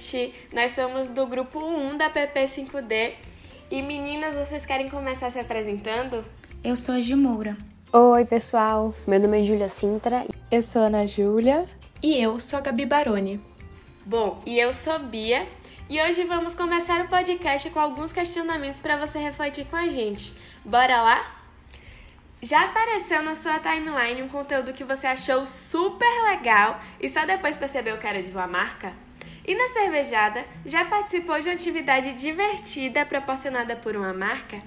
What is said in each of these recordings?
gente! Nós somos do grupo 1 da PP5D. E meninas, vocês querem começar se apresentando? Eu sou a Gimoura. Oi, pessoal. Meu nome é Júlia Sintra. Eu sou a Ana Júlia. E eu sou a Gabi Baroni. Bom, e eu sou Bia. E hoje vamos começar o podcast com alguns questionamentos para você refletir com a gente. Bora lá? Já apareceu na sua timeline um conteúdo que você achou super legal e só depois percebeu que era de uma marca? E na cervejada, já participou de uma atividade divertida proporcionada por uma marca?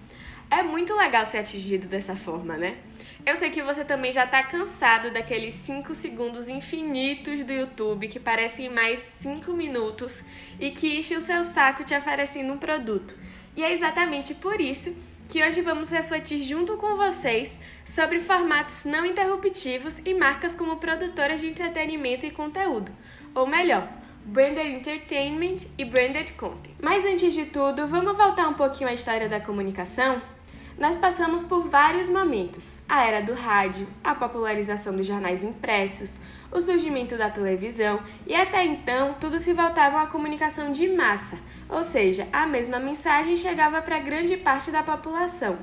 É muito legal ser atingido dessa forma, né? Eu sei que você também já tá cansado daqueles 5 segundos infinitos do YouTube que parecem mais 5 minutos e que enche o seu saco te oferecendo um produto. E é exatamente por isso que hoje vamos refletir junto com vocês sobre formatos não interruptivos e marcas como produtoras de entretenimento e conteúdo, ou melhor, Branded Entertainment e Branded Content. Mas antes de tudo, vamos voltar um pouquinho à história da comunicação? Nós passamos por vários momentos: a era do rádio, a popularização dos jornais impressos, o surgimento da televisão e até então tudo se voltava uma comunicação de massa, ou seja, a mesma mensagem chegava para grande parte da população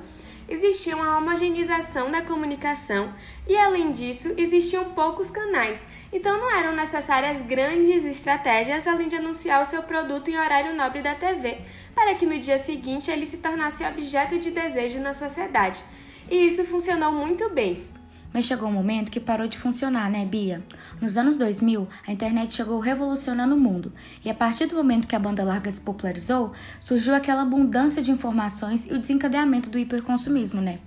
existia uma homogeneização da comunicação e, além disso, existiam poucos canais, então não eram necessárias grandes estratégias além de anunciar o seu produto em horário nobre da TV, para que no dia seguinte ele se tornasse objeto de desejo na sociedade. E isso funcionou muito bem. Mas chegou um momento que parou de funcionar, né, Bia? Nos anos 2000, a internet chegou revolucionando o mundo, e a partir do momento que a banda larga se popularizou, surgiu aquela abundância de informações e o desencadeamento do hiperconsumismo, né?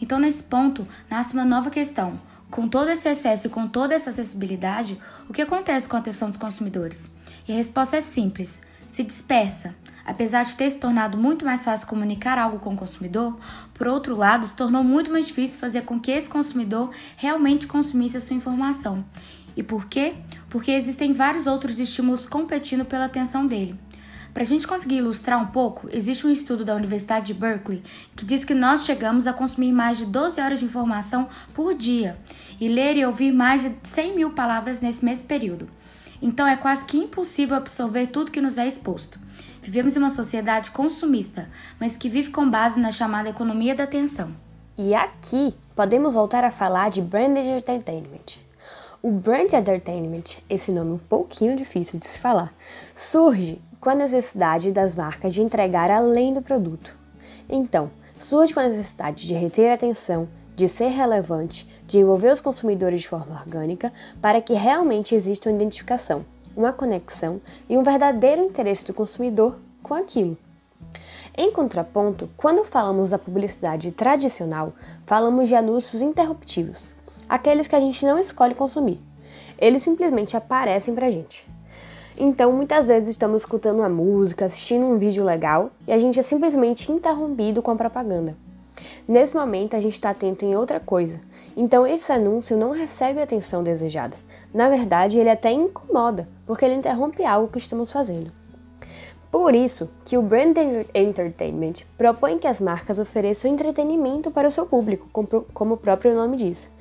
Então, nesse ponto, nasce uma nova questão. Com todo esse excesso e com toda essa acessibilidade, o que acontece com a atenção dos consumidores? E a resposta é simples: se dispersa. Apesar de ter se tornado muito mais fácil comunicar algo com o consumidor, por outro lado, se tornou muito mais difícil fazer com que esse consumidor realmente consumisse a sua informação. E por quê? Porque existem vários outros estímulos competindo pela atenção dele. Para a gente conseguir ilustrar um pouco, existe um estudo da Universidade de Berkeley que diz que nós chegamos a consumir mais de 12 horas de informação por dia e ler e ouvir mais de 100 mil palavras nesse mesmo período. Então é quase que impossível absorver tudo que nos é exposto. Vivemos em uma sociedade consumista, mas que vive com base na chamada economia da atenção. E aqui podemos voltar a falar de Branded Entertainment. O Brand Entertainment, esse nome um pouquinho difícil de se falar, surge com a necessidade das marcas de entregar além do produto. Então, surge com a necessidade de reter a atenção, de ser relevante, de envolver os consumidores de forma orgânica para que realmente exista uma identificação uma conexão e um verdadeiro interesse do consumidor com aquilo. Em contraponto, quando falamos da publicidade tradicional, falamos de anúncios interruptivos, aqueles que a gente não escolhe consumir. Eles simplesmente aparecem pra gente. Então, muitas vezes estamos escutando uma música, assistindo um vídeo legal e a gente é simplesmente interrompido com a propaganda. Nesse momento, a gente está atento em outra coisa, então esse anúncio não recebe a atenção desejada. Na verdade, ele até incomoda, porque ele interrompe algo que estamos fazendo. Por isso que o Brand Entertainment propõe que as marcas ofereçam entretenimento para o seu público, como o próprio nome diz.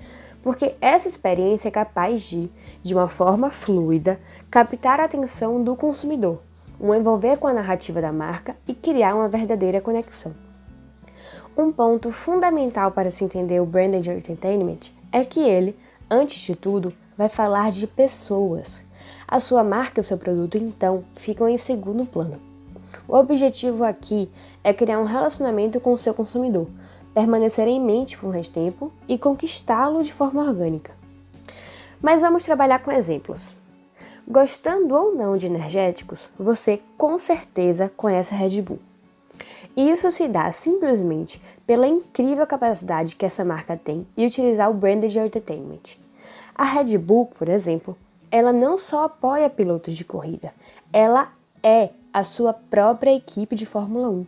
Porque essa experiência é capaz de, de uma forma fluida, captar a atenção do consumidor, o envolver com a narrativa da marca e criar uma verdadeira conexão. Um ponto fundamental para se entender o Brand Entertainment é que ele, antes de tudo, vai falar de pessoas. A sua marca e o seu produto, então, ficam em segundo plano. O objetivo aqui é criar um relacionamento com o seu consumidor, permanecer em mente por mais tempo e conquistá-lo de forma orgânica. Mas vamos trabalhar com exemplos. Gostando ou não de energéticos, você com certeza conhece a Red Bull. E isso se dá simplesmente pela incrível capacidade que essa marca tem de utilizar o branded entertainment. A Red Bull, por exemplo, ela não só apoia pilotos de corrida, ela é a sua própria equipe de Fórmula 1.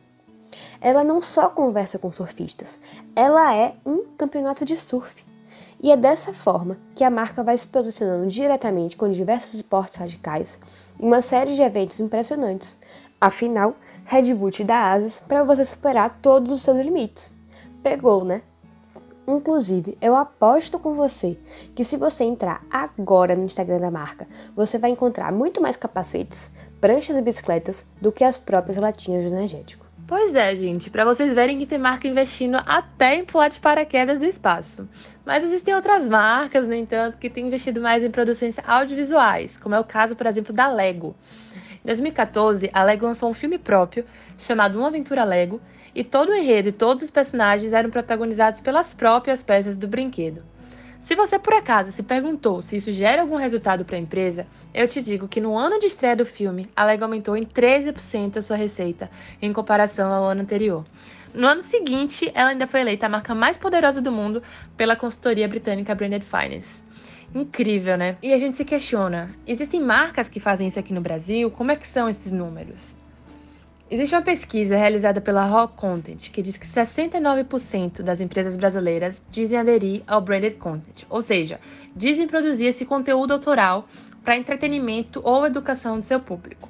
Ela não só conversa com surfistas, ela é um campeonato de surf. E é dessa forma que a marca vai se posicionando diretamente com diversos esportes radicais em uma série de eventos impressionantes. Afinal, Red Bull te dá asas para você superar todos os seus limites. Pegou, né? Inclusive, eu aposto com você que se você entrar agora no Instagram da marca, você vai encontrar muito mais capacetes, pranchas e bicicletas do que as próprias latinhas de energético. Pois é, gente, para vocês verem que tem marca investindo até em pular de paraquedas do espaço. Mas existem outras marcas, no entanto, que têm investido mais em produções audiovisuais, como é o caso, por exemplo, da Lego. Em 2014, a Lego lançou um filme próprio chamado Uma Aventura Lego, e todo o enredo e todos os personagens eram protagonizados pelas próprias peças do brinquedo. Se você por acaso se perguntou se isso gera algum resultado para a empresa, eu te digo que no ano de estreia do filme, a Lego aumentou em 13% a sua receita em comparação ao ano anterior. No ano seguinte, ela ainda foi eleita a marca mais poderosa do mundo pela consultoria britânica Branded Finance. Incrível, né? E a gente se questiona: existem marcas que fazem isso aqui no Brasil? Como é que são esses números? Existe uma pesquisa realizada pela Rock Content que diz que 69% das empresas brasileiras dizem aderir ao branded content, ou seja, dizem produzir esse conteúdo autoral para entretenimento ou educação do seu público.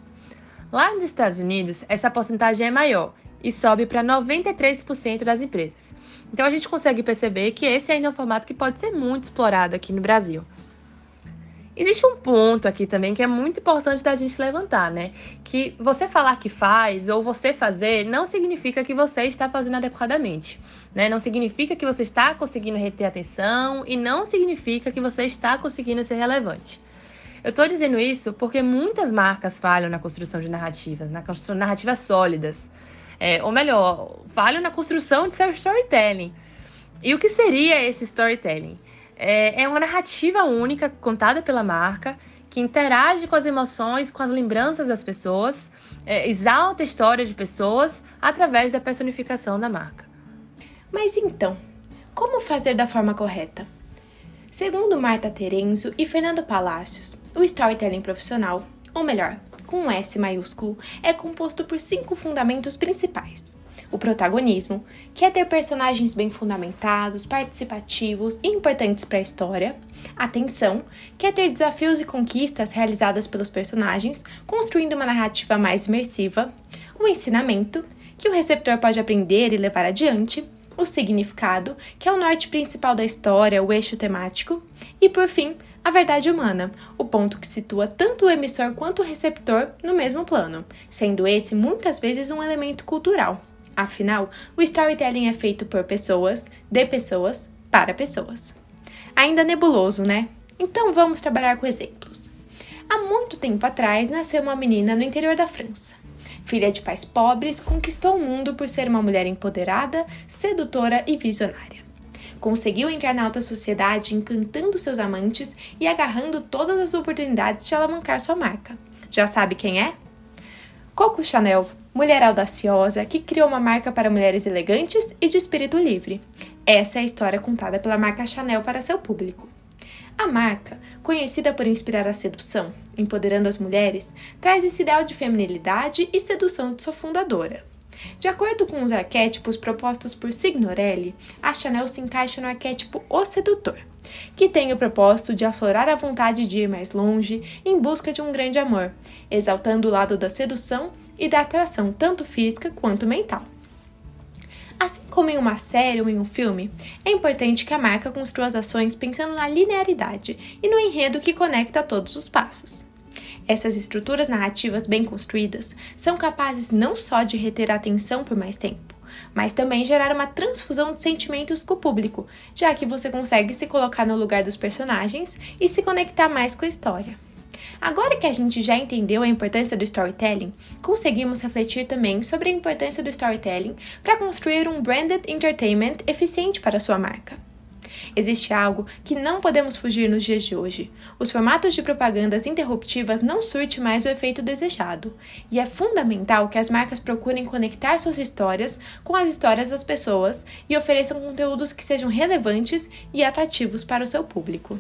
Lá nos Estados Unidos, essa porcentagem é maior e sobe para 93% das empresas. Então a gente consegue perceber que esse ainda é um formato que pode ser muito explorado aqui no Brasil. Existe um ponto aqui também que é muito importante da gente levantar, né? Que você falar que faz ou você fazer não significa que você está fazendo adequadamente, né? Não significa que você está conseguindo reter atenção e não significa que você está conseguindo ser relevante. Eu estou dizendo isso porque muitas marcas falham na construção de narrativas, na construção de narrativas sólidas. É, ou melhor, falham na construção de seu storytelling. E o que seria esse storytelling? É, é uma narrativa única contada pela marca que interage com as emoções, com as lembranças das pessoas, é, exalta a história de pessoas através da personificação da marca. Mas então, como fazer da forma correta? Segundo Marta Terenzo e Fernando Palácios, o storytelling profissional, ou melhor, com S maiúsculo, é composto por cinco fundamentos principais. O protagonismo, que é ter personagens bem fundamentados, participativos e importantes para a história, a tensão, que é ter desafios e conquistas realizadas pelos personagens, construindo uma narrativa mais imersiva, o ensinamento, que o receptor pode aprender e levar adiante, o significado, que é o norte principal da história, o eixo temático, e por fim, a verdade humana, o ponto que situa tanto o emissor quanto o receptor no mesmo plano, sendo esse muitas vezes um elemento cultural. Afinal, o storytelling é feito por pessoas, de pessoas, para pessoas. Ainda nebuloso, né? Então vamos trabalhar com exemplos. Há muito tempo atrás nasceu uma menina no interior da França. Filha de pais pobres, conquistou o mundo por ser uma mulher empoderada, sedutora e visionária. Conseguiu entrar na alta sociedade encantando seus amantes e agarrando todas as oportunidades de alavancar sua marca. Já sabe quem é? Coco Chanel, mulher audaciosa que criou uma marca para mulheres elegantes e de espírito livre. Essa é a história contada pela marca Chanel para seu público. A marca, conhecida por inspirar a sedução, empoderando as mulheres, traz esse ideal de feminilidade e sedução de sua fundadora. De acordo com os arquétipos propostos por Signorelli, a Chanel se encaixa no arquétipo O Sedutor, que tem o propósito de aflorar a vontade de ir mais longe em busca de um grande amor, exaltando o lado da sedução e da atração tanto física quanto mental. Assim como em uma série ou em um filme, é importante que a marca construa as ações pensando na linearidade e no enredo que conecta todos os passos. Essas estruturas narrativas bem construídas são capazes não só de reter a atenção por mais tempo, mas também gerar uma transfusão de sentimentos com o público, já que você consegue se colocar no lugar dos personagens e se conectar mais com a história. Agora que a gente já entendeu a importância do storytelling, conseguimos refletir também sobre a importância do storytelling para construir um branded entertainment eficiente para sua marca. Existe algo que não podemos fugir nos dias de hoje. Os formatos de propagandas interruptivas não surtem mais o efeito desejado, e é fundamental que as marcas procurem conectar suas histórias com as histórias das pessoas e ofereçam conteúdos que sejam relevantes e atrativos para o seu público.